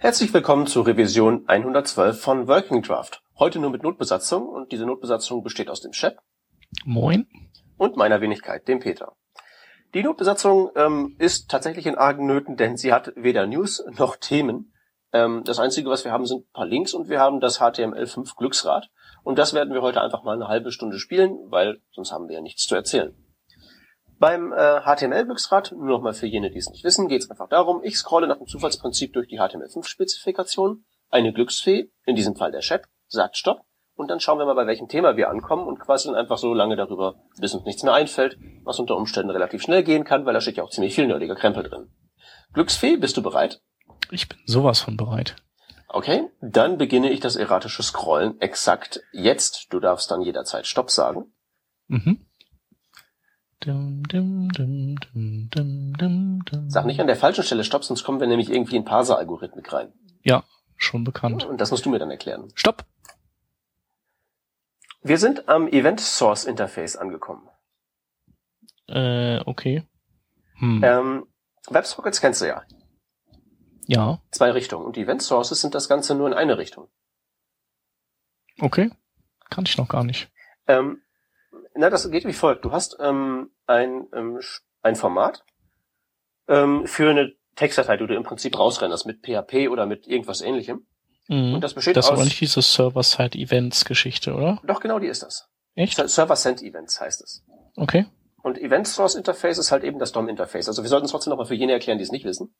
Herzlich willkommen zur Revision 112 von Working Draft. Heute nur mit Notbesatzung und diese Notbesatzung besteht aus dem Chef. Moin. Und meiner Wenigkeit, dem Peter. Die Notbesatzung ähm, ist tatsächlich in argen Nöten, denn sie hat weder News noch Themen. Ähm, das Einzige, was wir haben, sind ein paar Links und wir haben das HTML5 Glücksrad. Und das werden wir heute einfach mal eine halbe Stunde spielen, weil sonst haben wir ja nichts zu erzählen. Beim äh, HTML-Glücksrad, nur nochmal für jene, die es nicht wissen, geht es einfach darum, ich scrolle nach dem Zufallsprinzip durch die HTML5-Spezifikation, eine Glücksfee, in diesem Fall der Chef, sagt Stopp und dann schauen wir mal, bei welchem Thema wir ankommen und quasseln einfach so lange darüber, bis uns nichts mehr einfällt, was unter Umständen relativ schnell gehen kann, weil da steht ja auch ziemlich viel nerdiger Krempel drin. Glücksfee, bist du bereit? Ich bin sowas von bereit. Okay, dann beginne ich das erratische Scrollen exakt jetzt. Du darfst dann jederzeit Stopp sagen. Mhm. Dum, dum, dum, Sag nicht an der falschen Stelle Stopp, sonst kommen wir nämlich irgendwie in Parser-Algorithmik rein. Ja, schon bekannt. Und das musst du mir dann erklären. Stopp! Wir sind am Event Source Interface angekommen. Äh, okay. Hm. Ähm, WebSockets kennst du ja. Ja. Zwei Richtungen. Und die Event Sources sind das Ganze nur in eine Richtung. Okay. Kann ich noch gar nicht. Ähm, na, das geht wie folgt. Du hast ähm, ein, ähm, ein Format ähm, für eine Textdatei, die du im Prinzip rausrennerst mit PHP oder mit irgendwas ähnlichem. Mhm. Und das besteht das aus... Das ist aber nicht diese Server-Side-Events-Geschichte, oder? Doch, genau die ist das. Echt? Server-Send-Events heißt es. Okay. Und Event-Source-Interface ist halt eben das DOM-Interface. Also wir sollten es trotzdem nochmal für jene erklären, die es nicht wissen.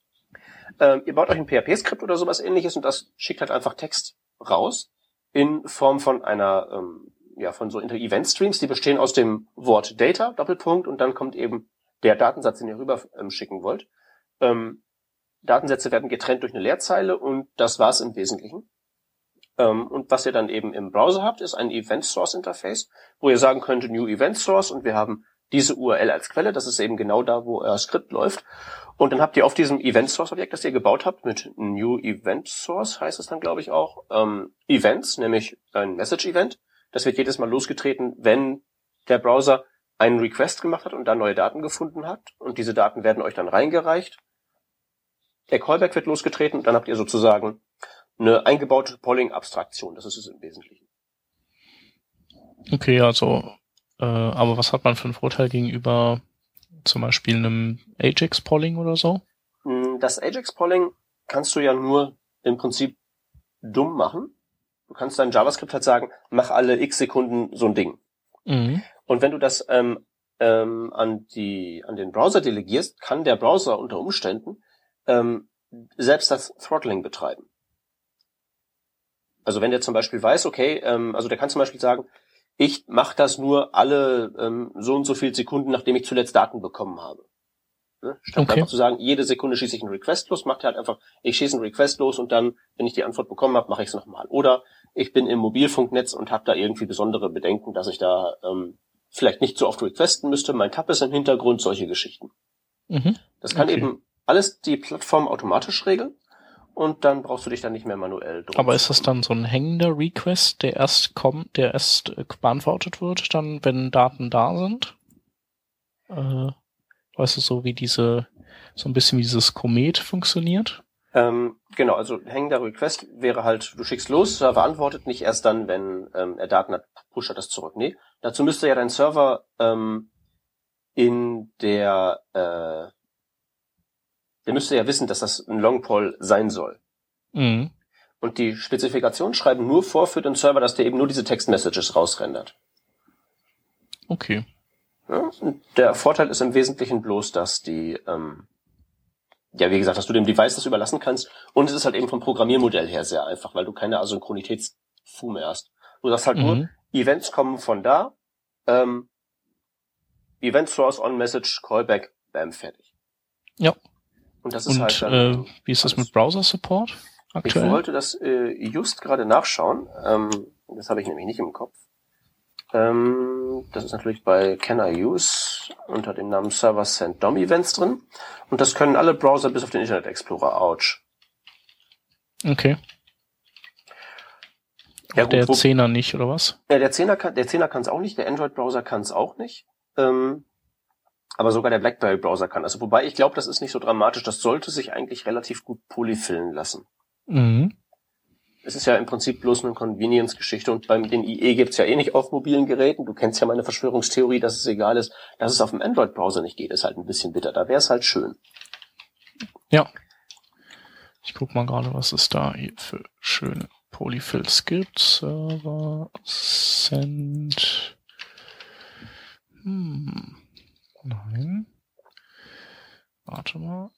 Ähm, ihr baut euch ein PHP-Skript oder sowas ähnliches und das schickt halt einfach Text raus in Form von einer ähm, ja, von so Event-Streams, die bestehen aus dem Wort Data, Doppelpunkt, und dann kommt eben der Datensatz, den ihr rüber ähm, schicken wollt. Ähm, Datensätze werden getrennt durch eine Leerzeile und das war's im Wesentlichen. Ähm, und was ihr dann eben im Browser habt, ist ein Event Source Interface, wo ihr sagen könnt New Event Source und wir haben diese URL als Quelle, das ist eben genau da, wo euer Skript läuft. Und dann habt ihr auf diesem Event Source Objekt, das ihr gebaut habt, mit New Event Source heißt es dann, glaube ich, auch, ähm, Events, nämlich ein Message Event. Das wird jedes Mal losgetreten, wenn der Browser einen Request gemacht hat und da neue Daten gefunden hat. Und diese Daten werden euch dann reingereicht. Der Callback wird losgetreten und dann habt ihr sozusagen eine eingebaute Polling-Abstraktion. Das ist es im Wesentlichen. Okay, also, äh, aber was hat man für einen Vorteil gegenüber zum Beispiel einem Ajax-Polling oder so? Hm, das Ajax-Polling kannst du ja nur im Prinzip dumm machen. Du kannst dein JavaScript halt sagen, mach alle x Sekunden so ein Ding. Mhm. Und wenn du das ähm, ähm, an die an den Browser delegierst, kann der Browser unter Umständen ähm, selbst das Throttling betreiben. Also wenn der zum Beispiel weiß, okay, ähm, also der kann zum Beispiel sagen, ich mache das nur alle ähm, so und so viele Sekunden, nachdem ich zuletzt Daten bekommen habe. Ne? Statt okay. einfach zu sagen, jede Sekunde schieße ich einen Request los, macht er halt einfach, ich schieße einen Request los und dann, wenn ich die Antwort bekommen habe, mache ich es nochmal. Oder ich bin im Mobilfunknetz und habe da irgendwie besondere Bedenken, dass ich da ähm, vielleicht nicht so oft requesten müsste. Mein Tab ist im Hintergrund, solche Geschichten. Mhm. Das kann okay. eben alles die Plattform automatisch regeln und dann brauchst du dich dann nicht mehr manuell drum. Aber ist das dann so ein hängender Request, der erst kommt, der erst äh, beantwortet wird, dann wenn Daten da sind? Äh, weißt du, so wie diese, so ein bisschen wie dieses Komet funktioniert? Ähm, genau, also hängender Request wäre halt, du schickst los, Server antwortet nicht erst dann, wenn ähm, er Daten hat, pusht er das zurück. Nee, dazu müsste ja dein Server ähm, in der, äh, der müsste ja wissen, dass das ein Longpoll sein soll. Mhm. Und die Spezifikationen schreiben nur vor für den Server, dass der eben nur diese Textmessages rausrendert. Okay. Ja, der Vorteil ist im Wesentlichen bloß, dass die ähm, ja, wie gesagt, dass du dem Device das überlassen kannst. Und es ist halt eben vom Programmiermodell her sehr einfach, weil du keine Asynchronitätsfu mehr hast. Du sagst halt mhm. nur, Events kommen von da, ähm, Event Source on Message, Callback, bam, fertig. Ja. Und das ist Und, halt dann, äh, wie ist das mit Browser Support aktuell? Ich wollte das äh, just gerade nachschauen. Ähm, das habe ich nämlich nicht im Kopf. Ähm, das ist natürlich bei Can I Use unter dem Namen Server Send DOM Events drin. Und das können alle Browser bis auf den Internet Explorer. Ouch. Okay. Ja, gut, der wo, 10er nicht, oder was? Ja, der 10er kann, der 10er kann es auch nicht, der Android-Browser kann es auch nicht. Ähm, aber sogar der BlackBerry-Browser kann. Also wobei ich glaube, das ist nicht so dramatisch. Das sollte sich eigentlich relativ gut polyfillen lassen. Mhm. Es ist ja im Prinzip bloß eine Convenience-Geschichte und beim den IE gibt's ja eh nicht auf mobilen Geräten. Du kennst ja meine Verschwörungstheorie, dass es egal ist, dass es auf dem Android-Browser nicht geht, ist halt ein bisschen bitter. Da wäre es halt schön. Ja. Ich guck mal gerade, was es da hier für schöne Polyfills gibt. Server, Send. Hm. Nein. Warte mal.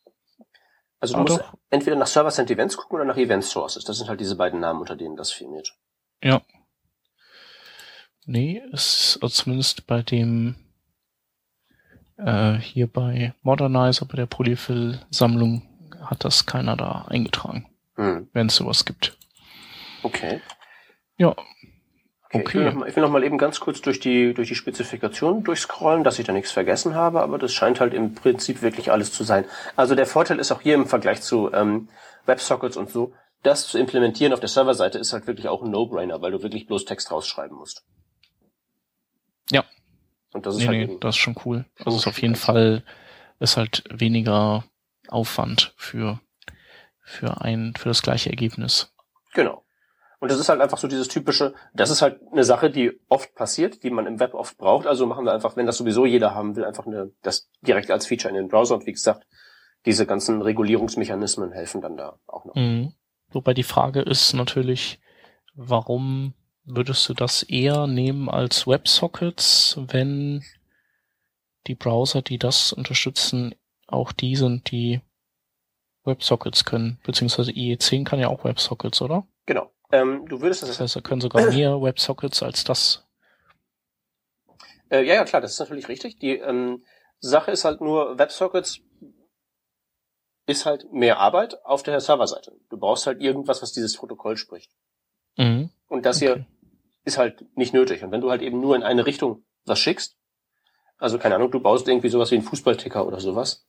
Also du Ah, musst doch. entweder nach Server Send Events gucken oder nach Event Sources. Das sind halt diese beiden Namen, unter denen das firmiert. Ja. Nee, es ist also zumindest bei dem äh, hier bei Modernizer, bei der Polyfill-Sammlung hat das keiner da eingetragen, Hm. wenn es sowas gibt. Okay. Ja, Okay, Ich, will Okay. noch mal, ich will noch mal eben ganz kurz durch die, durch die Spezifikation durchscrollen, dass ich da nichts vergessen habe, aber das scheint halt im Prinzip wirklich alles zu sein. Also der Vorteil ist auch hier im Vergleich zu ähm, WebSockets und so, das zu implementieren auf der Serverseite ist halt wirklich auch ein No-Brainer, weil du wirklich bloß Text rausschreiben musst. Ja. Und das ist nee, halt nee, das ist schon cool. Also ist auf jeden Fall ist halt weniger Aufwand für für ein für das gleiche Ergebnis. genau. Und das ist halt einfach so dieses typische, das ist halt eine Sache, die oft passiert, die man im Web oft braucht. Also machen wir einfach, wenn das sowieso jeder haben will, einfach eine, das direkt als Feature in den Browser. Und wie gesagt, diese ganzen Regulierungsmechanismen helfen dann da auch noch. Mhm. Wobei die Frage ist natürlich, warum würdest du das eher nehmen als WebSockets, wenn die Browser, die das unterstützen, auch die sind, die WebSockets können, beziehungsweise IE10 kann ja auch WebSockets, oder? Genau. Ähm, du würdest Das das, heißt, da können sogar mehr WebSockets als das. äh, ja, ja, klar, das ist natürlich richtig. Die ähm, Sache ist halt nur, WebSockets ist halt mehr Arbeit auf der Serverseite. Du brauchst halt irgendwas, was dieses Protokoll spricht. Mhm. Und das Okay. hier ist halt nicht nötig. Und wenn du halt eben nur in eine Richtung was schickst, also keine Ahnung, du baust irgendwie sowas wie einen Fußballticker oder sowas,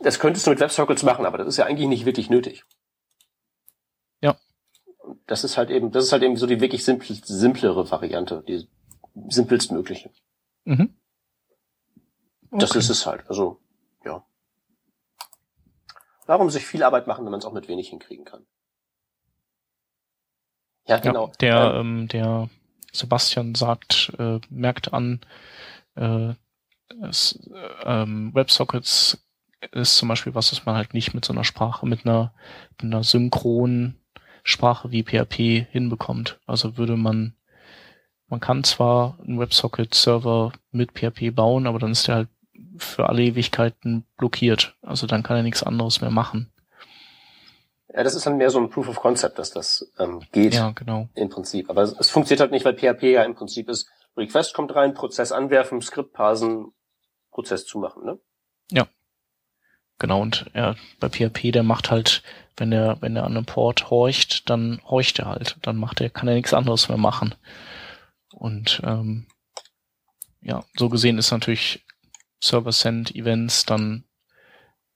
das könntest du mit WebSockets machen, aber das ist ja eigentlich nicht wirklich nötig. Das ist halt eben, das ist halt eben so die wirklich simpel, simplere Variante, die simpelstmögliche. Mhm. Das Okay. ist es halt. Also, ja. Warum sich viel Arbeit machen, wenn man es auch mit wenig hinkriegen kann? Ja, genau. Ja, der, Ähm, ähm, der Sebastian sagt, äh, merkt an, äh, es, äh, ähm, WebSockets ist zum Beispiel was, was man halt nicht mit so einer Sprache, mit einer, mit einer synchronen Sprache wie PHP hinbekommt. Also würde man, man kann zwar einen WebSocket-Server mit PHP bauen, aber dann ist der halt für alle Ewigkeiten blockiert. Also dann kann er nichts anderes mehr machen. Ja, das ist dann mehr so ein Proof of Concept, dass das ähm, geht Ja, genau. im Prinzip. Aber es, es funktioniert halt nicht, weil PHP ja im Prinzip ist, Request kommt rein, Prozess anwerfen, Skript parsen, Prozess zumachen, ne? Genau, und er, bei PHP, der macht halt, wenn er, wenn er an einem Port horcht, dann horcht er halt. Dann macht er, kann er nichts anderes mehr machen. Und ähm, ja, so gesehen ist natürlich Server-Send-Events dann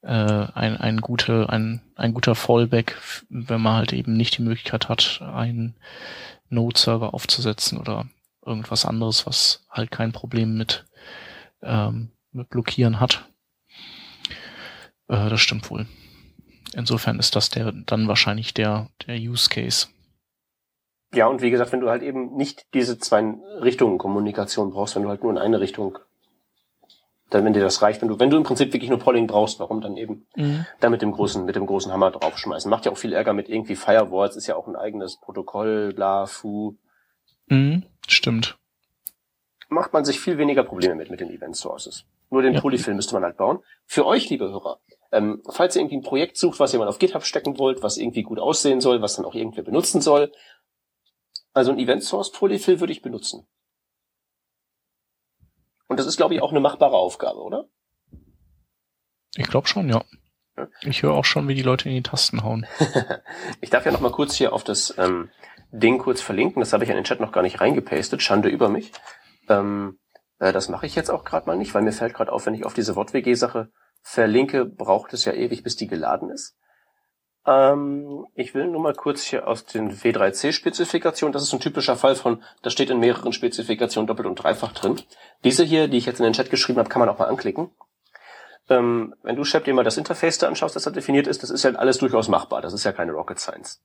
äh, ein, ein, gute, ein, ein guter Fallback, wenn man halt eben nicht die Möglichkeit hat, einen Node-Server aufzusetzen oder irgendwas anderes, was halt kein Problem mit, ähm, mit Blockieren hat. Äh, das stimmt wohl. Insofern ist das der dann wahrscheinlich der, der Use Case. Ja, und wie gesagt, wenn du halt eben nicht diese zwei Richtungen Kommunikation brauchst, wenn du halt nur in eine Richtung, dann wenn dir das reicht, wenn du, wenn du im Prinzip wirklich nur Polling brauchst, warum dann eben da mit dem großen, mit dem großen Hammer draufschmeißen? Macht ja auch viel Ärger mit irgendwie Firewalls, ist ja auch ein eigenes Protokoll, bla, fu. Mhm, stimmt. Macht man sich viel weniger Probleme mit, mit den Event Sources. Nur den Ja. Polyfill müsste man halt bauen. Für euch, liebe Hörer, ähm, falls ihr irgendwie ein Projekt sucht, was ihr mal auf GitHub stecken wollt, was irgendwie gut aussehen soll, was dann auch irgendwer benutzen soll, also ein Event Source Polyfill würde ich benutzen. Und das ist, glaube ich, auch eine machbare Aufgabe, oder? Ich glaube schon, ja. Ich höre auch schon, wie die Leute in die Tasten hauen. ich darf ja noch mal kurz hier auf das ähm, Ding kurz verlinken. Das habe ich in den Chat noch gar nicht reingepastet. Schande über mich. Ähm, äh, das mache ich jetzt auch gerade mal nicht, weil mir fällt gerade auf, wenn ich auf diese WortWG-Sache verlinke, braucht es ja ewig, bis die geladen ist. Ähm, ich will nur mal kurz hier aus den W3C-Spezifikationen, das ist ein typischer Fall von, das steht in mehreren Spezifikationen doppelt und dreifach drin. Diese hier, die ich jetzt in den Chat geschrieben habe, kann man auch mal anklicken. ähm, wenn du, Shep, dir mal das Interface da anschaust, das da definiert ist, das ist ja alles durchaus machbar. Das ist ja keine Rocket Science.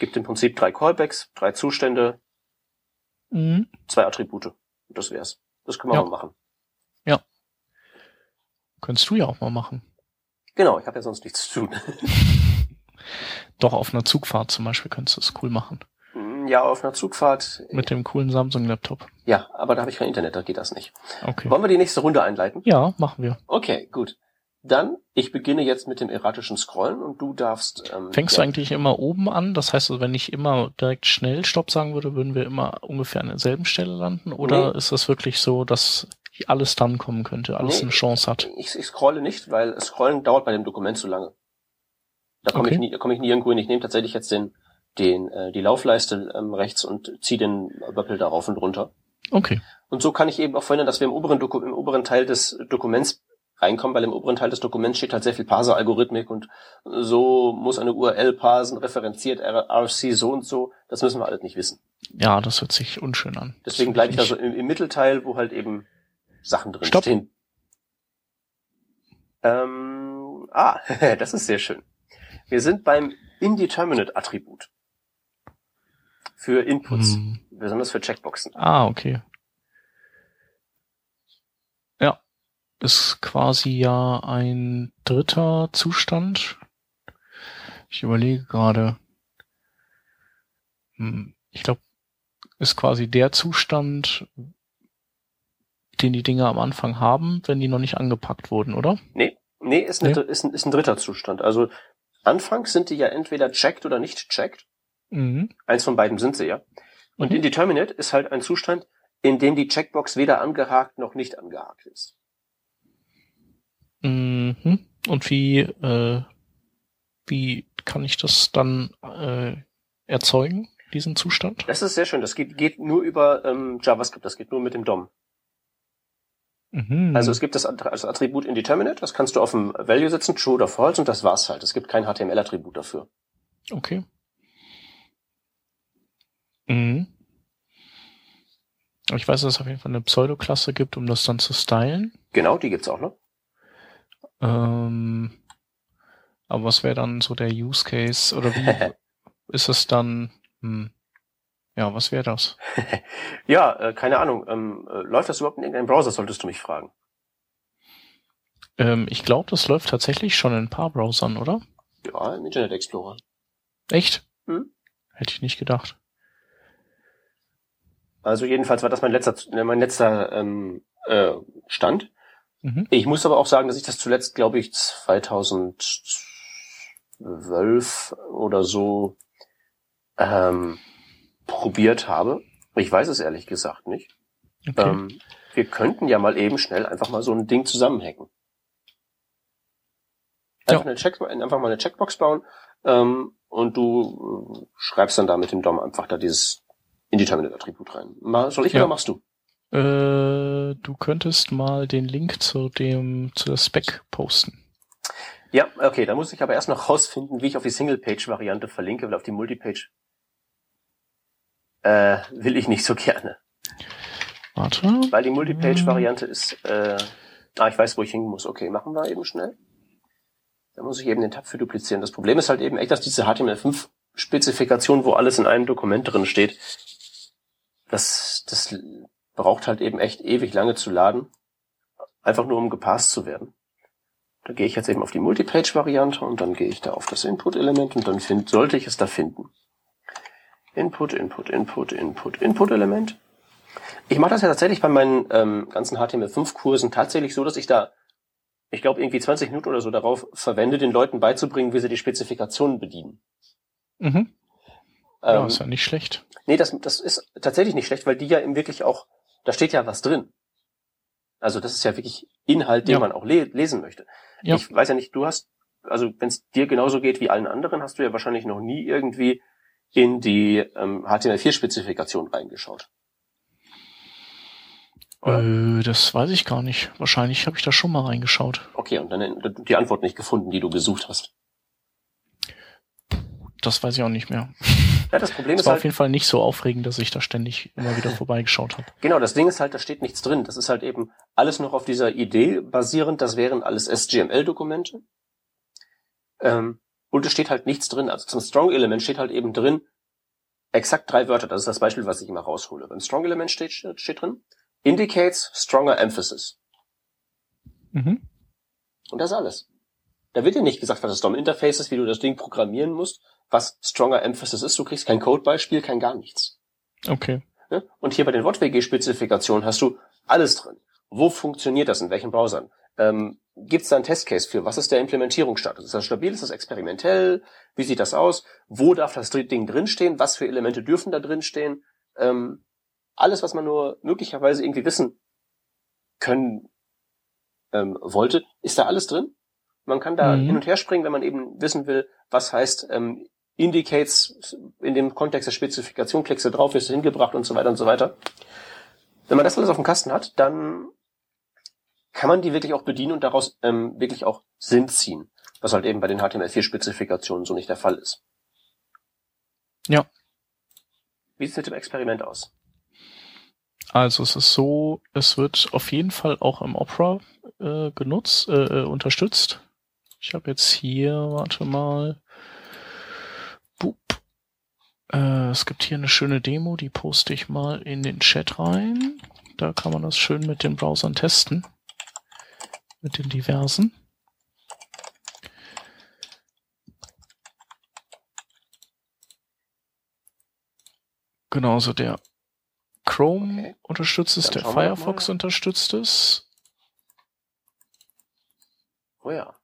Gibt im Prinzip drei Callbacks, drei Zustände, Mhm. zwei Attribute. Das wär's. Das können wir Ja. mal machen. Könntest du ja auch mal machen. Genau, ich habe ja sonst nichts zu tun. Doch, auf einer Zugfahrt zum Beispiel könntest du es cool machen. ja, auf einer Zugfahrt. Mit dem coolen Samsung-Laptop. Ja, aber da habe ich kein Internet, da geht das nicht. Okay. Wollen wir die nächste Runde einleiten? Ja, machen wir. Okay, gut. Dann, ich beginne jetzt mit dem erratischen Scrollen und du darfst. Ähm, Fängst ja, du eigentlich immer oben an? Das heißt, also, wenn ich immer direkt schnell Stopp sagen würde, würden wir immer ungefähr an derselben Stelle landen? Oder Nee. ist das wirklich so, dass alles dann kommen könnte, alles Nee. eine Chance hat? Ich, ich scrolle nicht, weil Scrollen dauert bei dem Dokument zu lange. Da komme Okay. ich nie, da komme ich nie irgendwo hin. Ich nehme tatsächlich jetzt den, den, äh, die Laufleiste ähm, rechts und ziehe den Böppel da rauf und runter. Okay. Und so kann ich eben auch verhindern, dass wir im oberen, Doku im oberen Teil des Dokuments reinkommen, weil im oberen Teil des Dokuments steht halt sehr viel Parser-Algorithmik und so muss eine URL parsen, referenziert RC so und so. Das müssen wir alles nicht wissen. Ja, das hört sich unschön an. Deswegen bleibe ich da so im, im Mittelteil, wo halt eben Sachen drin Stopp. stehen. Ähm, ah, das ist sehr schön. Wir sind beim Indeterminate-Attribut. Für Inputs, Hm. besonders für Checkboxen. Ah, okay. Ja. Ist quasi ja ein dritter Zustand. Ich überlege gerade. Hm, Ich glaube, ist quasi der Zustand, den die Dinge am Anfang haben, wenn die noch nicht angepackt wurden, oder? Nee, nee, ist, eine, Nee? ist, ein, ist ein dritter Zustand. Also anfangs sind die ja entweder checked oder nicht checked. Mhm. Eins von beiden sind sie ja. Und Mhm. Indeterminate ist halt ein Zustand, in dem die Checkbox weder angehakt noch nicht angehakt ist. Mhm. Und wie, äh, wie kann ich das dann äh, erzeugen, diesen Zustand? Das ist sehr schön. Das geht, geht nur über ähm, JavaScript, das geht nur mit dem DOM. Mhm. Also es gibt das also Attribut Indeterminate, das kannst du auf dem Value setzen, True oder False und das war's halt. Es gibt kein HTML-Attribut dafür. Okay. Mhm. Ich weiß, dass es auf jeden Fall eine Pseudoklasse gibt, um das dann zu stylen. Genau, die gibt's auch noch. Ähm, aber was wäre dann so der Use Case? Oder wie ist es dann? Hm, ja, was wäre das? Ja, äh, keine Ahnung. Ähm, äh, läuft das überhaupt in irgendeinem Browser, solltest du mich fragen. Ähm, ich glaube, das läuft tatsächlich schon in ein paar Browsern, oder? Ja, im Internet Explorer. Echt? Hm. Hätte ich nicht gedacht. Also jedenfalls war das mein letzter, äh, mein letzter ähm, äh, Stand. Mhm. Ich muss aber auch sagen, dass ich das zuletzt, glaube ich, 2012 oder so ähm, probiert habe. Ich weiß es ehrlich gesagt nicht. Okay. Ähm, wir könnten ja mal eben schnell einfach mal so ein Ding zusammenhacken. Einfach, Ja. eine, Check einfach mal eine Checkbox bauen ähm, und du äh, schreibst dann da mit dem DOM einfach da dieses Indeterminate-Attribut rein. Mal, soll ich Ja. oder machst du? Äh, du könntest mal den Link zu dem zu der Spec posten. Ja, okay, da muss ich aber erst noch rausfinden, wie ich auf die Single-Page-Variante verlinke, weil auf die Multipage äh, will ich nicht so gerne. Warte. Weil die Multipage-Variante ist, äh, ah, ich weiß, wo ich hin muss. Okay, machen wir eben schnell. Da muss ich eben den Tab für duplizieren. Das Problem ist halt eben echt, dass diese HTML5-Spezifikation, wo alles in einem Dokument drin steht, das, das braucht halt eben echt ewig lange zu laden. Einfach nur, um gepasst zu werden. Da gehe ich jetzt eben auf die Multipage-Variante und dann gehe ich da auf das Input-Element und dann find, sollte ich es da finden. Input, Input, Input, Input, Input-Element. Ich mache das ja tatsächlich bei meinen ähm, ganzen HTML5-Kursen tatsächlich so, dass ich da, ich glaube, irgendwie 20 Minuten oder so darauf verwende, den Leuten beizubringen, wie sie die Spezifikationen bedienen. Mhm. Ja, Ähm, ist ja nicht schlecht. Nee, das, das ist tatsächlich nicht schlecht, weil die ja eben wirklich auch, da steht ja was drin. Also das ist ja wirklich Inhalt, den Ja. man auch le lesen möchte. Ja. Ich weiß ja nicht, du hast, also wenn es dir genauso geht wie allen anderen, hast du ja wahrscheinlich noch nie irgendwie in die ähm, HTML4-Spezifikation reingeschaut. Äh, das weiß ich gar nicht. Wahrscheinlich habe ich da schon mal reingeschaut. Okay, und dann die Antwort nicht gefunden, die du gesucht hast. Das weiß ich auch nicht mehr. Ja, das Problem Es ist war halt, auf jeden Fall nicht so aufregend, dass ich da ständig immer wieder vorbeigeschaut habe. genau, das Ding ist halt, da steht nichts drin. Das ist halt eben alles noch auf dieser Idee basierend. Das wären alles SGML-Dokumente. Ähm, und es steht halt nichts drin. Also zum Strong-Element steht halt eben drin, exakt drei Wörter. Das ist das Beispiel, was ich immer raushole. Beim Strong-Element steht, steht drin, indicates stronger emphasis. Mhm. Und das ist alles. Da wird dir nicht gesagt, was das DOM-Interface ist, wie du das Ding programmieren musst, was stronger emphasis ist. Du kriegst kein Codebeispiel, kein gar nichts. Okay. Ne? Und hier bei den WortWG-Spezifikationen hast du alles drin. Wo funktioniert das? In welchen Browsern? Ähm, Gibt es da einen Testcase für? Was ist der Implementierungsstatus? Ist das stabil? Ist das experimentell? Wie sieht das aus? Wo darf das Ding drinstehen? Was für Elemente dürfen da drinstehen? Ähm, alles, was man nur möglicherweise irgendwie wissen können ähm, wollte, ist da alles drin. Man kann da Mhm. hin und her springen, wenn man eben wissen will, was heißt ähm, Indicates in dem Kontext der Spezifikation, klickst du drauf, wirst du hingebracht und so weiter und so weiter. Wenn man das alles auf dem Kasten hat, dann kann man die wirklich auch bedienen und daraus ähm, wirklich auch Sinn ziehen, was halt eben bei den HTML4-Spezifikationen so nicht der Fall ist. Ja. Wie sieht es mit dem Experiment aus? Also es ist so, es wird auf jeden Fall auch im Opera äh, genutzt, äh, äh, unterstützt. Ich habe jetzt hier, warte mal. Boop. Äh, es gibt hier eine schöne Demo, die poste ich mal in den Chat rein. Da kann man das schön mit den Browsern testen. Mit den diversen. Genauso der Chrome Okay. unterstützt es, Dann der Firefox unterstützt es. Oh ja.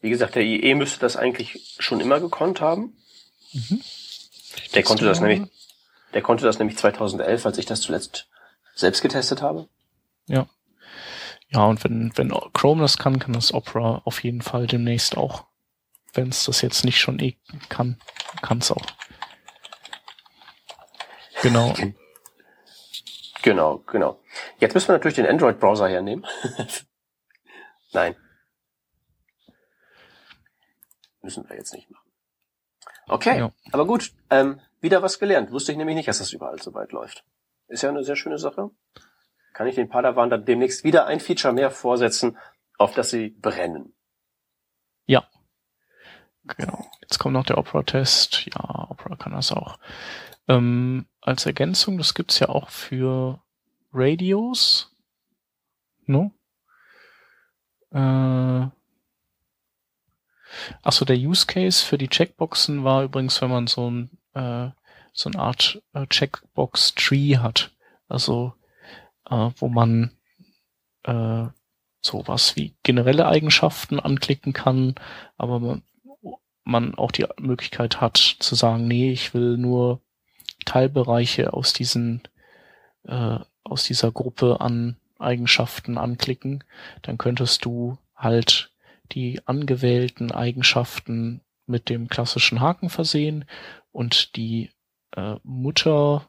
Wie gesagt, der IE müsste das eigentlich schon immer gekonnt haben. Mhm. Der konnte das nämlich, der konnte das nämlich 2011, als ich das zuletzt selbst getestet habe. Ja. Ja, und wenn, wenn Chrome das kann, kann das Opera auf jeden Fall demnächst auch. Wenn es das jetzt nicht schon eh kann, kann es auch. Genau. Genau, genau. Jetzt müssen wir natürlich den Android-Browser hernehmen. Nein. Müssen wir jetzt nicht machen. Okay, Ja. aber gut. Ähm, wieder was gelernt. Wusste ich nämlich nicht, dass das überall so weit läuft. Ist ja eine sehr schöne Sache. Kann ich den Padawan dann demnächst wieder ein Feature mehr vorsetzen, auf das sie brennen. Ja. Genau. Jetzt kommt noch der Opera-Test. Ja, Opera kann das auch. Ähm, als Ergänzung, das gibt's ja auch für Radios. No? Äh, Achso, der Use Case für die Checkboxen war übrigens, wenn man so ein äh, so eine Art äh, Checkbox Tree hat, also äh, wo man äh, sowas wie generelle Eigenschaften anklicken kann, aber man, man auch die Möglichkeit hat zu sagen, nee, ich will nur Teilbereiche aus diesen äh, aus dieser Gruppe an Eigenschaften anklicken, dann könntest du halt die angewählten Eigenschaften mit dem klassischen Haken versehen und die äh, Mutter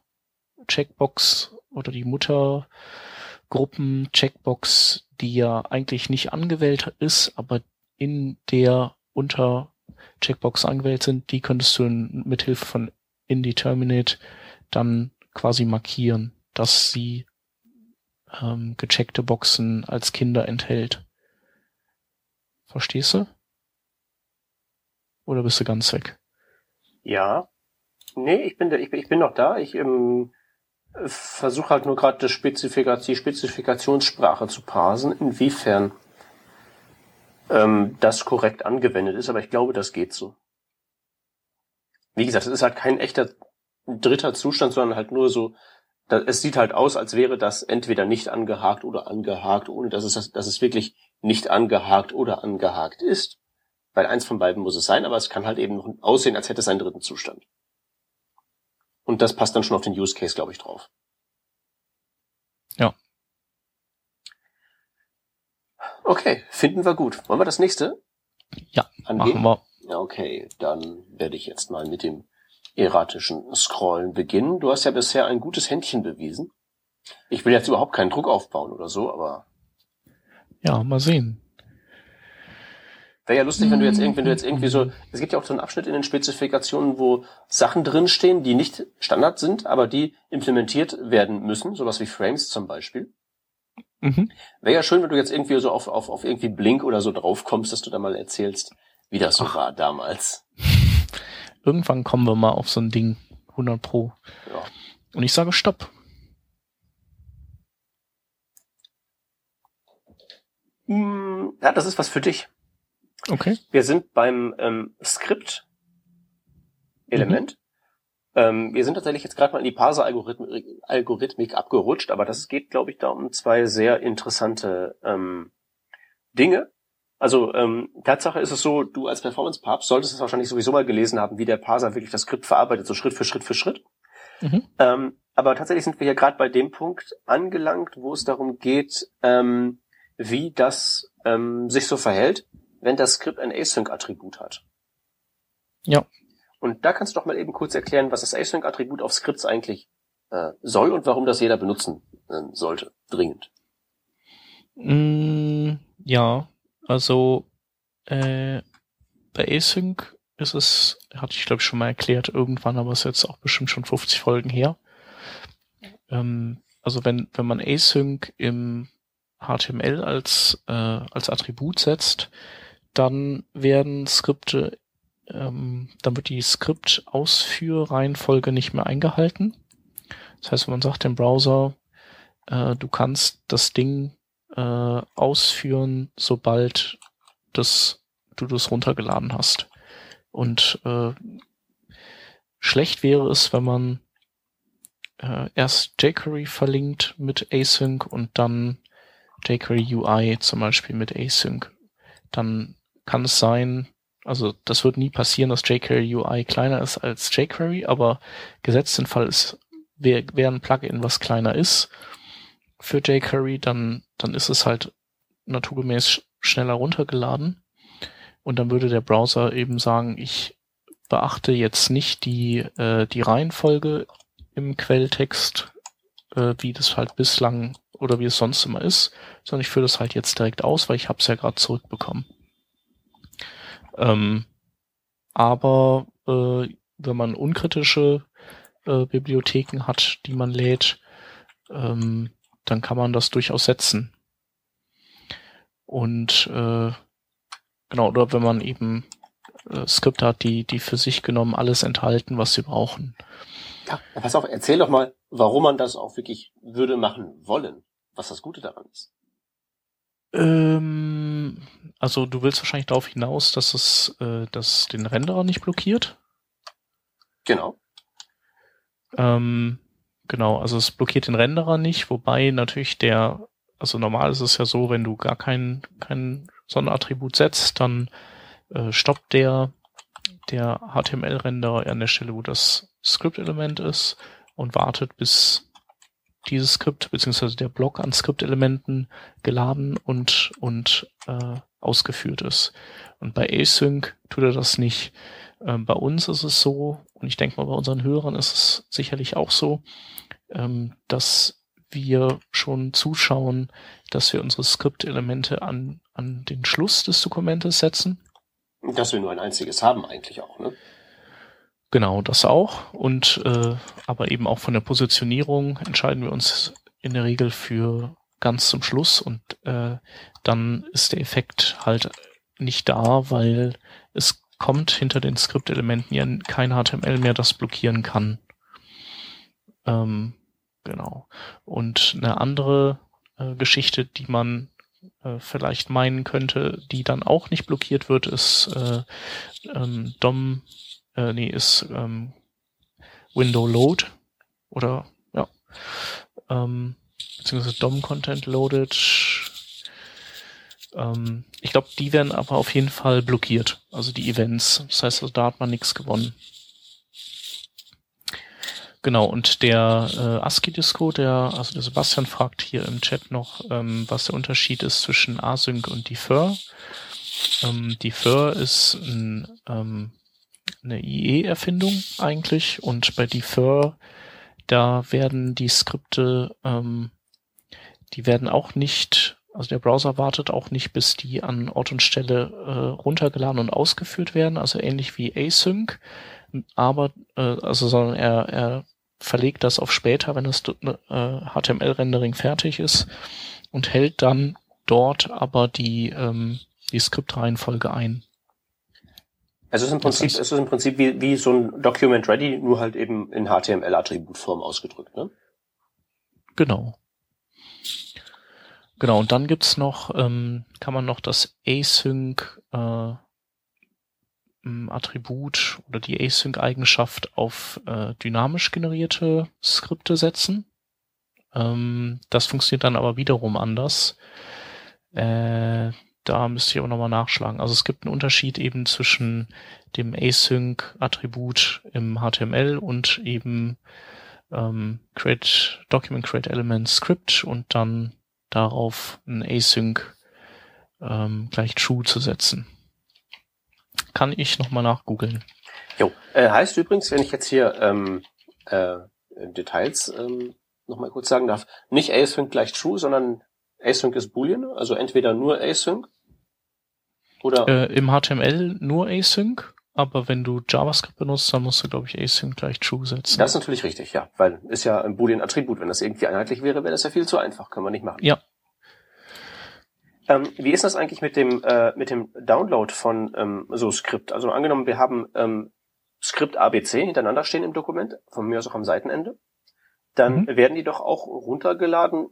Checkbox oder die Muttergruppen Checkbox, die ja eigentlich nicht angewählt ist, aber in der unter Checkbox angewählt sind, die könntest du in, mithilfe von Indeterminate dann quasi markieren, dass sie ähm, gecheckte Boxen als Kinder enthält. Verstehst du? Oder bist du ganz weg? Ja. Nee, ich bin, da, ich, ich bin noch da. Ich ähm, versuche halt nur gerade Spezifika die Spezifikationssprache zu parsen, inwiefern ähm, das korrekt angewendet ist, aber ich glaube, das geht so. Wie gesagt, es ist halt kein echter dritter Zustand, sondern halt nur so, es sieht halt aus, als wäre das entweder nicht angehakt oder angehakt, ohne dass es, dass es wirklich nicht angehakt oder angehakt ist. Weil eins von beiden muss es sein, aber es kann halt eben noch aussehen, als hätte es einen dritten Zustand. Und das passt dann schon auf den Use Case, glaube ich, drauf. Ja. Okay, finden wir gut. Wollen wir das nächste Ja, angehen? machen wir. Okay, dann werde ich jetzt mal mit dem erratischen Scrollen beginnen. Du hast ja bisher ein gutes Händchen bewiesen. Ich will jetzt überhaupt keinen Druck aufbauen oder so, aber. Ja, mal sehen. Wäre ja lustig, wenn du jetzt irgendwie, wenn du jetzt irgendwie so, es gibt ja auch so einen Abschnitt in den Spezifikationen, wo Sachen drinstehen, die nicht Standard sind, aber die implementiert werden müssen, sowas wie Frames zum Beispiel. Mhm. Wäre ja schön, wenn du jetzt irgendwie so auf, auf, auf irgendwie Blink oder so draufkommst, dass du da mal erzählst, wie das so Ach. war damals. Irgendwann kommen wir mal auf so ein Ding, 100 Pro. Ja. Und ich sage Stopp. Hm, ja, das ist was für dich. Okay. Wir sind beim ähm, Skript-Element. Mhm. Ähm, wir sind tatsächlich jetzt gerade mal in die Parser-Algorithmik abgerutscht, aber das geht, glaube ich, da um zwei sehr interessante ähm, Dinge. Also ähm, Tatsache ist es so, du als Performance-Papst solltest es wahrscheinlich sowieso mal gelesen haben, wie der Parser wirklich das Skript verarbeitet, so Schritt für Schritt für Schritt. Mhm. Ähm, aber tatsächlich sind wir hier gerade bei dem Punkt angelangt, wo es darum geht, ähm, wie das ähm, sich so verhält, wenn das Skript ein Async-Attribut hat. Ja. Und da kannst du doch mal eben kurz erklären, was das Async-Attribut auf Skripts eigentlich äh, soll und warum das jeder benutzen äh, sollte, dringend. Mm, ja, also äh, bei Async ist es, hatte ich glaube ich schon mal erklärt irgendwann, aber ist jetzt auch bestimmt schon 50 Folgen her. Ähm, also wenn, wenn man Async im HTML als, äh, als Attribut setzt, dann werden Skripte, ähm, dann wird die Skript-Ausführreihenfolge nicht mehr eingehalten. Das heißt, wenn man sagt dem Browser, äh, du kannst das Ding äh, ausführen, sobald das, du das runtergeladen hast. Und äh, schlecht wäre es, wenn man äh, erst jQuery verlinkt mit Async und dann jQuery UI zum Beispiel mit Async. Dann kann es sein, also das wird nie passieren, dass jQuery UI kleiner ist als jQuery, aber gesetzt den Fall ist, wäre wär ein Plugin, was kleiner ist für jQuery, dann, dann ist es halt naturgemäß schneller runtergeladen. Und dann würde der Browser eben sagen, ich beachte jetzt nicht die, äh, die Reihenfolge im Quelltext, äh, wie das halt bislang oder wie es sonst immer ist, sondern ich führe das halt jetzt direkt aus, weil ich habe es ja gerade zurückbekommen. Ähm, aber äh, wenn man unkritische äh, Bibliotheken hat, die man lädt, ähm, dann kann man das durchaus setzen. Und äh, genau, oder wenn man eben äh, Skripte hat, die, die für sich genommen alles enthalten, was sie brauchen. Ja, pass auf, erzähl doch mal, warum man das auch wirklich würde machen wollen, was das Gute daran ist. Ähm, also du willst wahrscheinlich darauf hinaus, dass es äh, dass den Renderer nicht blockiert. Genau. Ähm, genau, also es blockiert den Renderer nicht, wobei natürlich der, also normal ist es ja so, wenn du gar kein, kein Sonderattribut setzt, dann äh, stoppt der, der HTML-Renderer an der Stelle, wo das Skriptelement ist und wartet, bis dieses Skript beziehungsweise der Block an Skriptelementen geladen und und äh, ausgeführt ist. Und bei Async tut er das nicht. Ähm, bei uns ist es so, und ich denke mal bei unseren Hörern ist es sicherlich auch so, ähm, dass wir schon zuschauen, dass wir unsere Skriptelemente an, an den Schluss des Dokumentes setzen. Dass wir nur ein einziges haben eigentlich auch, ne? Genau, das auch. Und äh, aber eben auch von der Positionierung entscheiden wir uns in der Regel für ganz zum Schluss und äh, dann ist der Effekt halt nicht da, weil es kommt hinter den Skriptelementen ja kein HTML mehr, das blockieren kann. Ähm, genau. Und eine andere äh, Geschichte, die man äh, vielleicht meinen könnte, die dann auch nicht blockiert wird, ist äh, ähm, DOM äh, nee, ist ähm, Window Load oder ja, ähm, beziehungsweise DOM Content Loaded. Ähm, ich glaube, die werden aber auf jeden Fall blockiert, also die Events. Das heißt, also, da hat man nichts gewonnen. Genau, und der äh, ASCII-Disco, der, also der Sebastian fragt hier im Chat noch, ähm, was der Unterschied ist zwischen Async und Defer. Ähm, Defer ist ein ähm, eine IE-Erfindung eigentlich und bei Defer, da werden die Skripte, ähm, die werden auch nicht, also der Browser wartet auch nicht, bis die an Ort und Stelle äh, runtergeladen und ausgeführt werden, also ähnlich wie Async, aber äh, also sondern er, er verlegt das auf später, wenn das äh, HTML-Rendering fertig ist und hält dann dort aber die, ähm, die Skriptreihenfolge ein. Es ist im Prinzip, es ist im Prinzip wie, wie so ein Document Ready, nur halt eben in HTML-Attributform ausgedrückt, ne? Genau. Genau, und dann gibt's noch, ähm, kann man noch das Async äh, Attribut oder die Async-Eigenschaft auf äh, dynamisch generierte Skripte setzen. Ähm, das funktioniert dann aber wiederum anders. Äh, da müsste ich aber nochmal nachschlagen. Also es gibt einen Unterschied eben zwischen dem Async-Attribut im HTML und eben ähm, create Document Create Element Script und dann darauf ein Async ähm, gleich True zu setzen. Kann ich nochmal nachgoogeln. Jo, äh, heißt übrigens, wenn ich jetzt hier ähm, äh, Details ähm, nochmal kurz sagen darf, nicht Async gleich True, sondern Async ist Boolean, also entweder nur Async oder? Äh, Im HTML nur Async, aber wenn du JavaScript benutzt, dann musst du, glaube ich, Async gleich True setzen. Das ist natürlich richtig, ja, weil ist ja ein Boolean-Attribut. Wenn das irgendwie einheitlich wäre, wäre das ja viel zu einfach. Können wir nicht machen. Ja. Ähm, wie ist das eigentlich mit dem äh, mit dem Download von ähm, so Skript? Also angenommen, wir haben ähm, Skript ABC hintereinander stehen im Dokument, von mir aus auch am Seitenende, dann mhm. werden die doch auch runtergeladen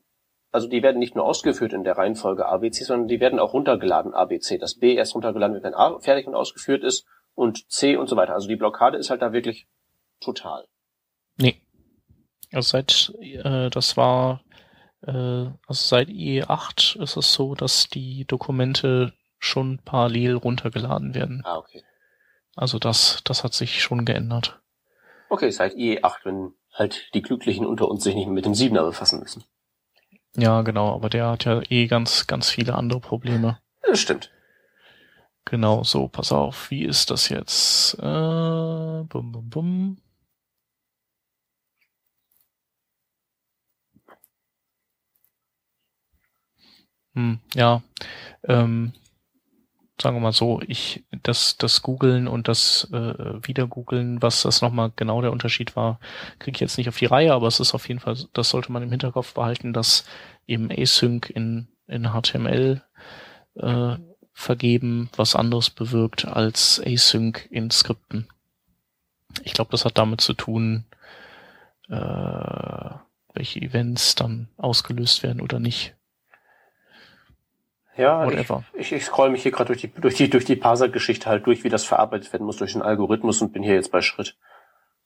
also die werden nicht nur ausgeführt in der Reihenfolge ABC, sondern die werden auch runtergeladen ABC. Das B erst runtergeladen wird, wenn A fertig und ausgeführt ist und C und so weiter. Also die Blockade ist halt da wirklich total. Nee. Also seit äh, das war äh, also seit IE8 ist es so, dass die Dokumente schon parallel runtergeladen werden. Ah, okay. Also das, das hat sich schon geändert. Okay, seit IE8, wenn halt die Glücklichen unter uns sich nicht mehr mit dem Siebener befassen müssen. Ja, genau, aber der hat ja eh ganz, ganz viele andere Probleme. Das stimmt. Genau, so, pass auf, wie ist das jetzt? Äh, bum, bum, bum. Hm, ja, ähm, sagen wir mal so, ich das das googeln und das äh, wieder googeln, was das nochmal genau der Unterschied war, kriege ich jetzt nicht auf die Reihe, aber es ist auf jeden Fall, das sollte man im Hinterkopf behalten, dass eben Async in in HTML äh, vergeben was anderes bewirkt als Async in Skripten. Ich glaube, das hat damit zu tun, äh, welche Events dann ausgelöst werden oder nicht. Ja, Whatever. ich, ich, ich scroll mich hier gerade durch die, durch die, durch die Parser-Geschichte halt durch, wie das verarbeitet werden muss durch den Algorithmus und bin hier jetzt bei Schritt.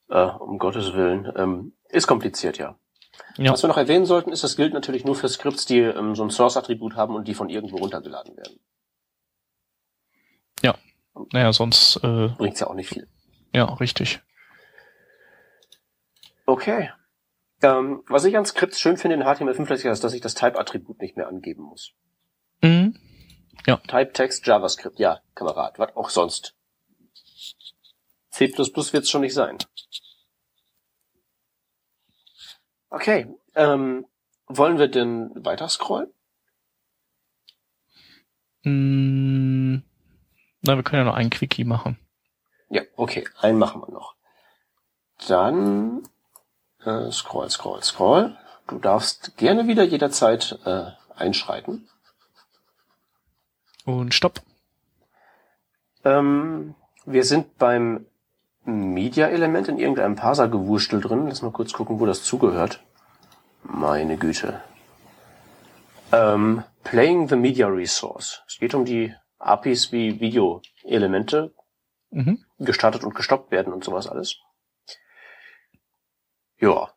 Äh, um Gottes Willen. Ähm, ist kompliziert, ja. ja. Was wir noch erwähnen sollten, ist, das gilt natürlich nur für Skripts, die ähm, so ein Source-Attribut haben und die von irgendwo runtergeladen werden. Ja. Naja, sonst äh, bringt's ja auch nicht viel. Ja, richtig. Okay. Ähm, was ich an Skripts schön finde in HTML5 ist, dass ich das Type-Attribut nicht mehr angeben muss. Mhm. Ja. Type Text JavaScript, ja, Kamerad, was auch sonst. C++ wird's schon nicht sein. Okay, ähm, wollen wir denn weiter scrollen? Mm, na, wir können ja noch einen Quickie machen. Ja, okay, einen machen wir noch. Dann äh, scroll, scroll, scroll. Du darfst gerne wieder jederzeit äh, einschreiten. Und Stopp. Ähm, wir sind beim Media-Element in irgendeinem Parser-Gewurstel drin. Lass mal kurz gucken, wo das zugehört. Meine Güte. Ähm, playing the Media Resource. Es geht um die APIs wie Video-Elemente, mhm. gestartet und gestoppt werden und sowas alles. Ja.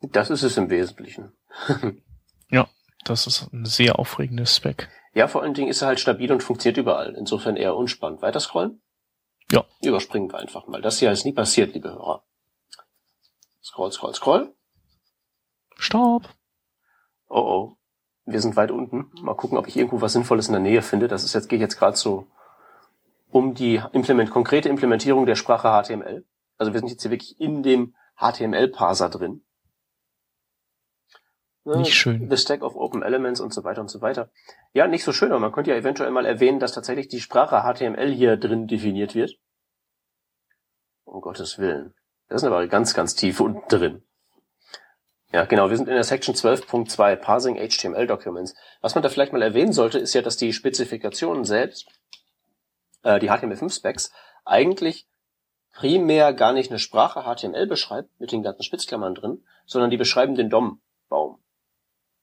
Das ist es im Wesentlichen. ja. Das ist ein sehr aufregendes Spec. Ja, vor allen Dingen ist er halt stabil und funktioniert überall. Insofern eher unspannend. Weiter scrollen? Ja. Überspringen wir einfach mal. Das hier ist nie passiert, liebe Hörer. Scroll, scroll, scroll. Stopp. Oh oh. Wir sind weit unten. Mal gucken, ob ich irgendwo was Sinnvolles in der Nähe finde. Das ist jetzt, geht jetzt gerade so um die Implement, konkrete Implementierung der Sprache HTML. Also wir sind jetzt hier wirklich in dem HTML-Parser drin. Ne, nicht schön. The Stack of Open Elements und so weiter und so weiter. Ja, nicht so schön, aber man könnte ja eventuell mal erwähnen, dass tatsächlich die Sprache HTML hier drin definiert wird. Um Gottes Willen. Das sind aber ganz, ganz tief unten drin. Ja, genau. Wir sind in der Section 12.2 Parsing HTML Documents. Was man da vielleicht mal erwähnen sollte, ist ja, dass die Spezifikationen selbst, äh, die HTML5 Specs, eigentlich primär gar nicht eine Sprache HTML beschreibt, mit den ganzen Spitzklammern drin, sondern die beschreiben den DOM-Baum.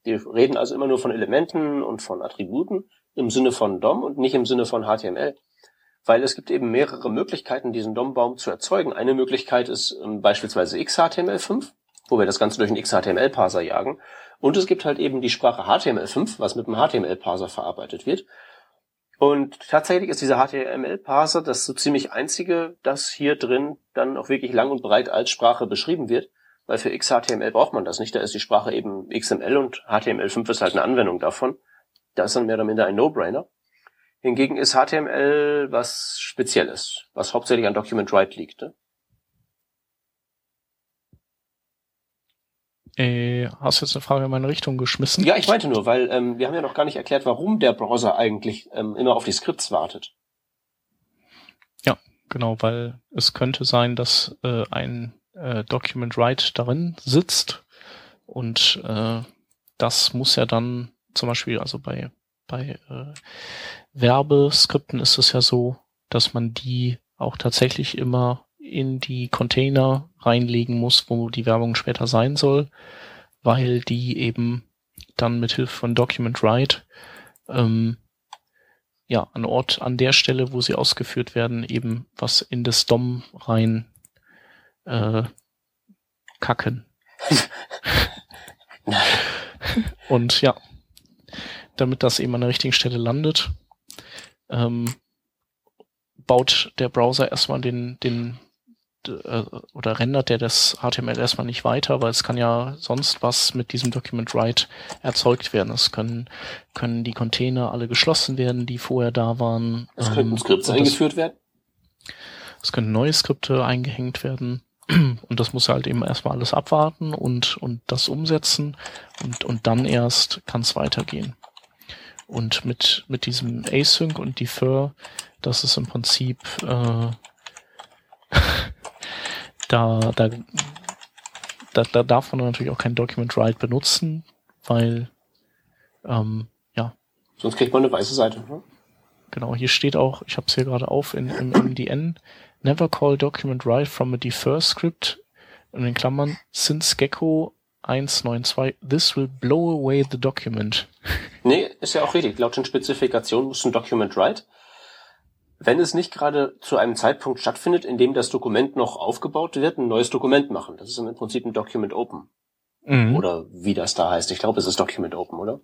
Die reden also immer nur von Elementen und von Attributen im Sinne von DOM und nicht im Sinne von HTML. Weil es gibt eben mehrere Möglichkeiten, diesen DOM-Baum zu erzeugen. Eine Möglichkeit ist ähm, beispielsweise XHTML5, wo wir das Ganze durch einen XHTML-Parser jagen. Und es gibt halt eben die Sprache HTML5, was mit einem HTML-Parser verarbeitet wird. Und tatsächlich ist dieser HTML-Parser das so ziemlich einzige, das hier drin dann auch wirklich lang und breit als Sprache beschrieben wird, weil für XHTML braucht man das nicht. Da ist die Sprache eben XML und HTML5 ist halt eine Anwendung davon. Da ist dann mehr oder minder ein No-Brainer. Hingegen ist HTML was Spezielles, was hauptsächlich an Document Write liegt. Ne? Äh, hast du jetzt eine Frage in meine Richtung geschmissen? Ja, ich meinte nur, weil ähm, wir haben ja noch gar nicht erklärt, warum der Browser eigentlich ähm, immer auf die Skripts wartet. Ja, genau, weil es könnte sein, dass äh, ein äh, Document Write darin sitzt. Und äh, das muss ja dann zum Beispiel, also bei, bei äh, Werbeskripten ist es ja so, dass man die auch tatsächlich immer in die Container reinlegen muss, wo die Werbung später sein soll, weil die eben dann mit Hilfe von Document Write ähm, ja an Ort an der Stelle, wo sie ausgeführt werden, eben was in das DOM rein äh, kacken. Und ja, damit das eben an der richtigen Stelle landet, ähm, baut der Browser erstmal den, den äh, oder rendert der das HTML erstmal nicht weiter, weil es kann ja sonst was mit diesem Document Write erzeugt werden. Es können, können die Container alle geschlossen werden, die vorher da waren. Es könnten ähm, Skripte eingeführt werden. Es können neue Skripte eingehängt werden. Und das muss halt eben erstmal alles abwarten und, und das umsetzen und, und dann erst kann es weitergehen. Und mit, mit diesem Async und Defer, das ist im Prinzip äh, da, da, da, da darf man natürlich auch kein Document Write benutzen, weil ähm, ja. Sonst kriegt man eine weiße Seite. Ne? Genau, hier steht auch, ich habe es hier gerade auf in, im MDN, never call document write from a defer script und in Klammern since Gecko 192 this will blow away the document. Nee, ist ja auch richtig. Laut den Spezifikationen muss ein Document write wenn es nicht gerade zu einem Zeitpunkt stattfindet, in dem das Dokument noch aufgebaut wird, ein neues Dokument machen. Das ist im Prinzip ein Document Open. Mhm. Oder wie das da heißt. Ich glaube, es ist Document Open, oder?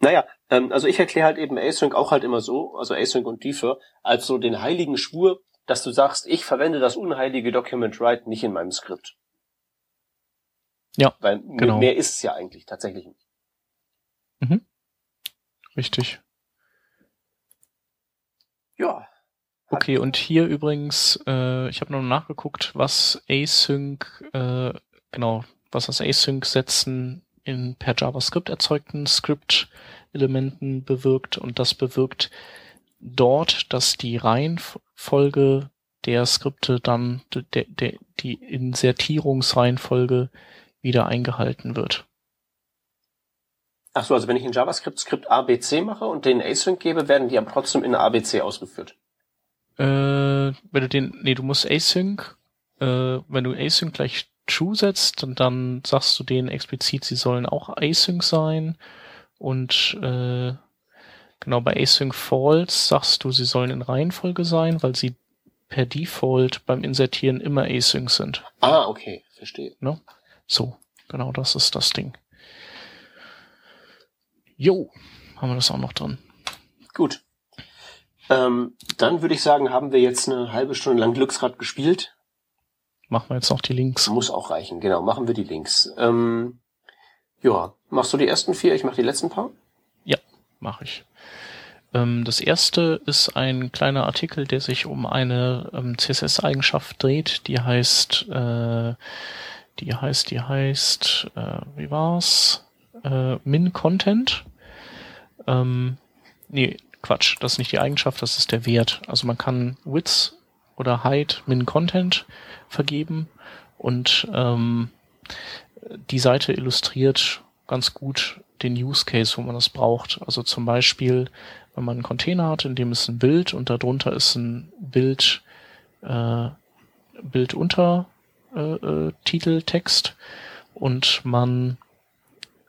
Naja, ähm, also ich erkläre halt eben Async auch halt immer so, also Async und Defer, als so den heiligen Schwur, dass du sagst, ich verwende das unheilige Document Write nicht in meinem Skript. Ja, Weil genau. mehr ist es ja eigentlich tatsächlich nicht. Mhm. Richtig. Ja. Okay, und hier übrigens, äh, ich habe noch nachgeguckt, was Async, äh, genau, was das Async-Setzen in per JavaScript erzeugten Script-Elementen bewirkt und das bewirkt dort, dass die Reihenfolge der Skripte dann de, de, die Insertierungsreihenfolge wieder eingehalten wird. Ach so, also wenn ich in JavaScript Skript ABC mache und den Async gebe, werden die aber trotzdem in ABC ausgeführt. Äh, wenn du den, nee, du musst Async, äh, wenn du Async gleich True setzt, und dann sagst du denen explizit, sie sollen auch Async sein und äh, genau bei Async False sagst du, sie sollen in Reihenfolge sein, weil sie per Default beim Insertieren immer Async sind. Ah, okay, verstehe. Ne? So, genau, das ist das Ding. Jo, haben wir das auch noch drin. Gut. Ähm, dann würde ich sagen, haben wir jetzt eine halbe Stunde lang Glücksrad gespielt. Machen wir jetzt noch die Links. Muss auch reichen, genau. Machen wir die Links. Ähm, ja, machst du die ersten vier? Ich mache die letzten paar. Ja, mache ich. Ähm, das erste ist ein kleiner Artikel, der sich um eine ähm, CSS-Eigenschaft dreht, die heißt, äh, die heißt, die heißt, äh, wie war's? Äh, Min Content. Ähm, nee, Quatsch, das ist nicht die Eigenschaft, das ist der Wert. Also man kann Width oder Height Min Content vergeben. Und ähm, die Seite illustriert ganz gut den Use Case, wo man das braucht. Also zum Beispiel, wenn man einen Container hat, in dem ist ein Bild und darunter ist ein Bild, äh, Bild unter äh, äh, Titeltext. Und man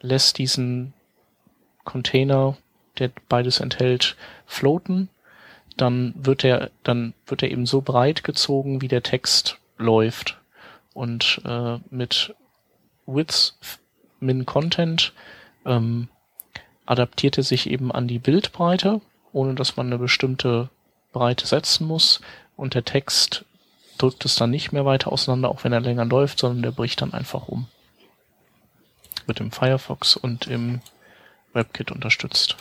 lässt diesen Container, der beides enthält, floaten, dann wird er, dann wird er eben so breit gezogen, wie der Text läuft. Und äh, mit Width min Content ähm, adaptiert er sich eben an die Bildbreite, ohne dass man eine bestimmte Breite setzen muss. Und der Text drückt es dann nicht mehr weiter auseinander, auch wenn er länger läuft, sondern der bricht dann einfach um. Wird im Firefox und im WebKit unterstützt.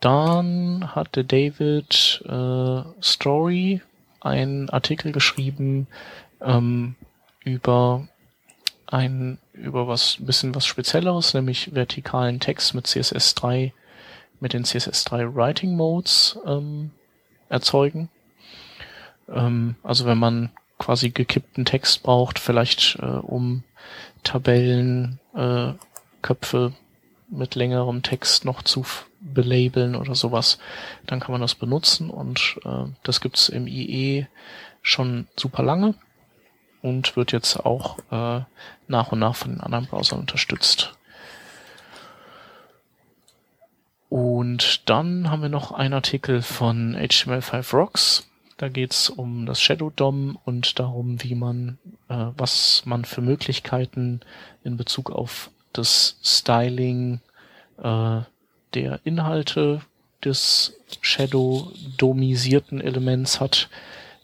Dann hatte David äh, Story einen Artikel geschrieben ähm, über ein über was bisschen was Spezielleres, nämlich vertikalen Text mit CSS3 mit den CSS3 Writing Modes ähm, erzeugen. Ähm, also wenn man quasi gekippten Text braucht, vielleicht äh, um Tabellen, äh, Köpfe mit längerem Text noch zu belabeln oder sowas, dann kann man das benutzen und äh, das gibt's im IE schon super lange und wird jetzt auch äh, nach und nach von den anderen Browsern unterstützt. Und dann haben wir noch einen Artikel von HTML5 Rocks. Da geht's um das Shadow DOM und darum, wie man, äh, was man für Möglichkeiten in Bezug auf das Styling äh, der Inhalte des Shadow-domisierten Elements hat,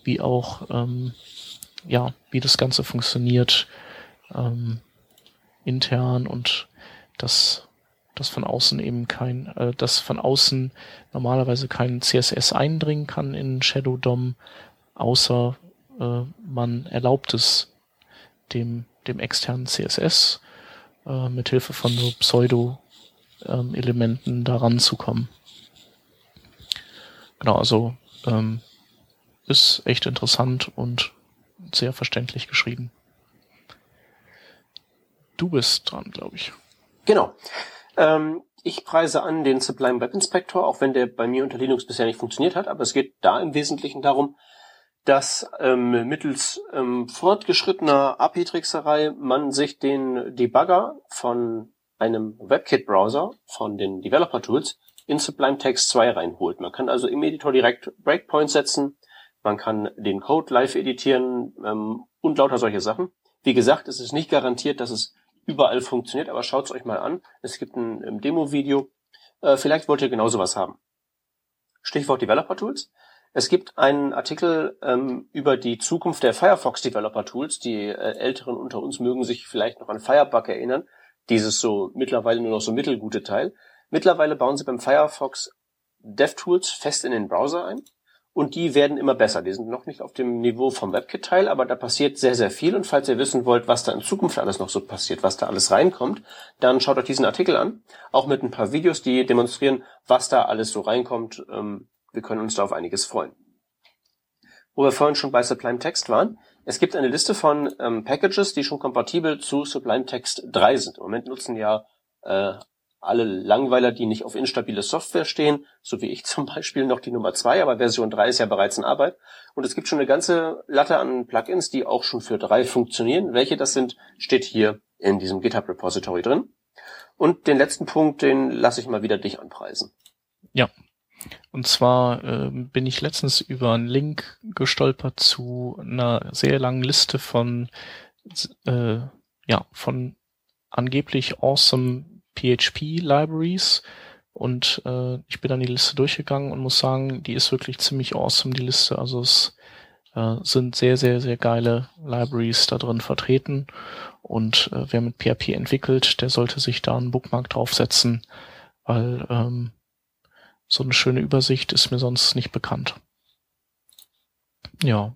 wie auch ähm, ja, wie das Ganze funktioniert ähm, intern und dass dass von außen eben kein, äh, dass von außen normalerweise kein CSS eindringen kann in Shadow DOM, außer äh, man erlaubt es dem dem externen CSS äh, mit Hilfe von so Pseudo ähm, Elementen daran zu kommen. Genau, also ähm, ist echt interessant und sehr verständlich geschrieben. Du bist dran, glaube ich. Genau. Ähm, ich preise an den Sublime Web Inspector, auch wenn der bei mir unter Linux bisher nicht funktioniert hat, aber es geht da im Wesentlichen darum, dass ähm, mittels ähm, fortgeschrittener API-Trickserei man sich den Debugger von einem WebKit-Browser, von den Developer-Tools, in Sublime Text 2 reinholt. Man kann also im Editor direkt Breakpoints setzen, man kann den Code live editieren ähm, und lauter solche Sachen. Wie gesagt, es ist nicht garantiert, dass es überall funktioniert, aber schaut es euch mal an. Es gibt ein, ein Demo-Video. Äh, vielleicht wollt ihr genau sowas haben. Stichwort Developer Tools. Es gibt einen Artikel ähm, über die Zukunft der Firefox Developer Tools. Die äh, Älteren unter uns mögen sich vielleicht noch an Firebug erinnern. Dieses so mittlerweile nur noch so mittelgute Teil. Mittlerweile bauen sie beim Firefox DevTools fest in den Browser ein und die werden immer besser. Die sind noch nicht auf dem Niveau vom WebKit-Teil, aber da passiert sehr, sehr viel. Und falls ihr wissen wollt, was da in Zukunft alles noch so passiert, was da alles reinkommt, dann schaut euch diesen Artikel an. Auch mit ein paar Videos, die demonstrieren, was da alles so reinkommt. Ähm, wir können uns da auf einiges freuen. Wo wir vorhin schon bei Sublime Text waren, es gibt eine Liste von ähm, Packages, die schon kompatibel zu Sublime Text 3 sind. Im Moment nutzen ja äh, alle Langweiler, die nicht auf instabile Software stehen, so wie ich zum Beispiel noch die Nummer zwei, aber Version drei ist ja bereits in Arbeit. Und es gibt schon eine ganze Latte an Plugins, die auch schon für drei funktionieren. Welche das sind, steht hier in diesem GitHub Repository drin. Und den letzten Punkt, den lasse ich mal wieder dich anpreisen. Ja. Und zwar äh, bin ich letztens über einen Link gestolpert zu einer sehr langen Liste von äh, ja von angeblich awesome PHP-Libraries und äh, ich bin dann die Liste durchgegangen und muss sagen, die ist wirklich ziemlich awesome, die Liste. Also es äh, sind sehr, sehr, sehr geile Libraries da drin vertreten und äh, wer mit PHP entwickelt, der sollte sich da einen Bookmark draufsetzen, weil ähm, so eine schöne Übersicht ist mir sonst nicht bekannt. Ja.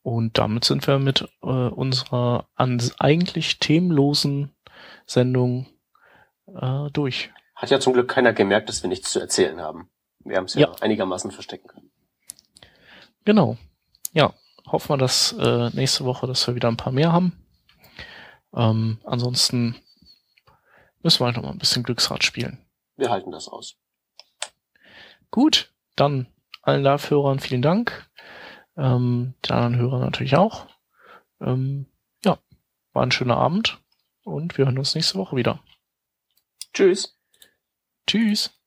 Und damit sind wir mit äh, unserer an, eigentlich themenlosen Sendung äh, durch. Hat ja zum Glück keiner gemerkt, dass wir nichts zu erzählen haben. Wir haben es ja, ja, einigermaßen verstecken können. Genau. Ja, hoffen wir, dass äh, nächste Woche, dass wir wieder ein paar mehr haben. Ähm, ansonsten müssen wir halt noch mal ein bisschen Glücksrad spielen. Wir halten das aus. Gut, dann allen Live-Hörern vielen Dank. Ähm, den anderen Hörern natürlich auch. Ähm, ja, war ein schöner Abend und wir hören uns nächste Woche wieder. Tschüss. Tschüss.